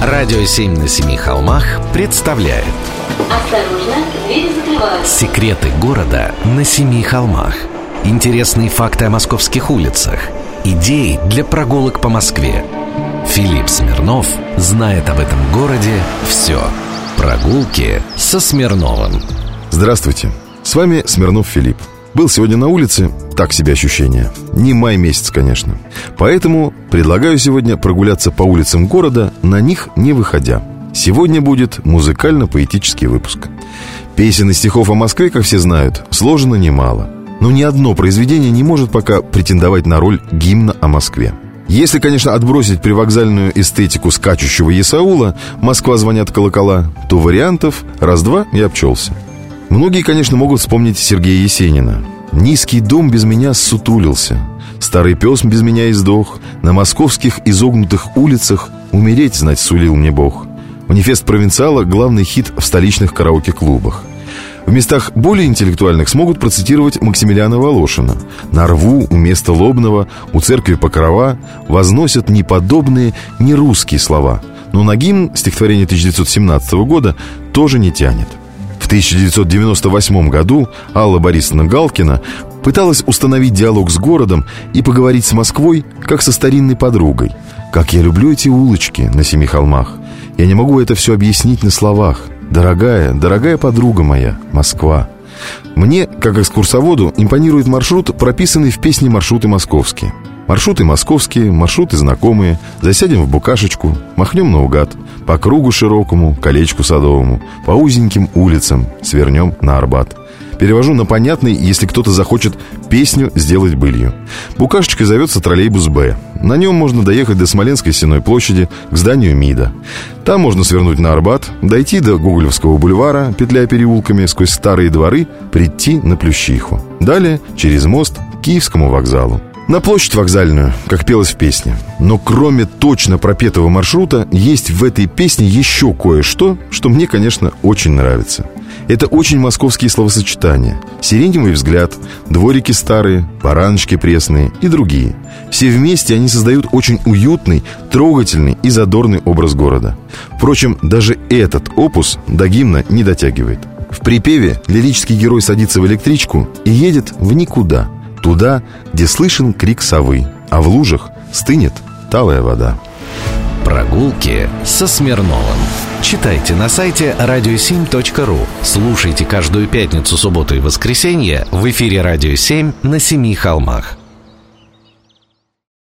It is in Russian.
Радио «Семь на семи холмах» представляет. Осторожно, двери закрываются. Секреты города на семи холмах. Интересные факты о московских улицах. Идеи для прогулок по Москве. Филипп Смирнов знает об этом городе все Прогулки со Смирновым. Здравствуйте, с вами Смирнов Филипп. Был сегодня на улице, так себе ощущение. Не май месяц, конечно. Поэтому предлагаю сегодня прогуляться по улицам города На них не выходя. Сегодня будет музыкально-поэтический выпуск. Песен и стихов о Москве, как все знают, сложено немало Но ни одно произведение не может пока претендовать на роль гимна о Москве. Если, конечно, отбросить привокзальную эстетику скачущего Есаула «Москва звонят колокола», то вариантов раз-два и обчелся. Многие, конечно, могут вспомнить Сергея Есенина. «Низкий дом без меня сутулился, Старый пес без меня издох, На московских изогнутых улицах Умереть, знать, сулил мне Бог». Манифест провинциала – главный хит в столичных караоке-клубах. В местах более интеллектуальных смогут процитировать Максимилиана Волошина. На рву у места Лобного, у церкви Покрова возносят неподобные, не русские слова. Но на гимн стихотворение 1917 года тоже не тянет. 1998 году Алла Борисовна Галкина пыталась установить диалог с городом и поговорить с Москвой, как со старинной подругой. «Как я люблю эти улочки на семи холмах! Я не могу это все объяснить на словах. Дорогая, дорогая подруга моя, Москва!» Мне, как экскурсоводу, импонирует маршрут, прописанный в песне «Маршруты московские». Маршруты московские, маршруты знакомые Засядем в букашечку, махнем наугад По кругу широкому, колечку садовому По узеньким улицам свернем на Арбат Перевожу на понятный, если кто-то захочет песню сделать былью. Букашечкой зовется троллейбус «Б». На нем можно доехать до Смоленской Сенной площади к зданию МИДа. Там можно свернуть на Арбат, дойти до Гоголевского бульвара, петляя переулками сквозь старые дворы, прийти на Плющиху. Далее через мост к Киевскому вокзалу. На площадь вокзальную, как пелось в песне. Но кроме точно пропетого маршрута, есть в этой песне еще кое-что, что мне, конечно, очень нравится. Это очень московские словосочетания. Сиреневый взгляд, дворики старые, бараночки пресные и другие. Все вместе они создают очень уютный, трогательный и задорный образ города. Впрочем, даже этот опус до гимна не дотягивает. В припеве лирический герой садится в электричку и едет в никуда – Туда, где слышен крик совы, а в лужах стынет талая вода. Прогулки со Смирновым. Читайте на сайте radio7.ru. Слушайте каждую пятницу, субботу и воскресенье в эфире «Радио 7» на Семи холмах.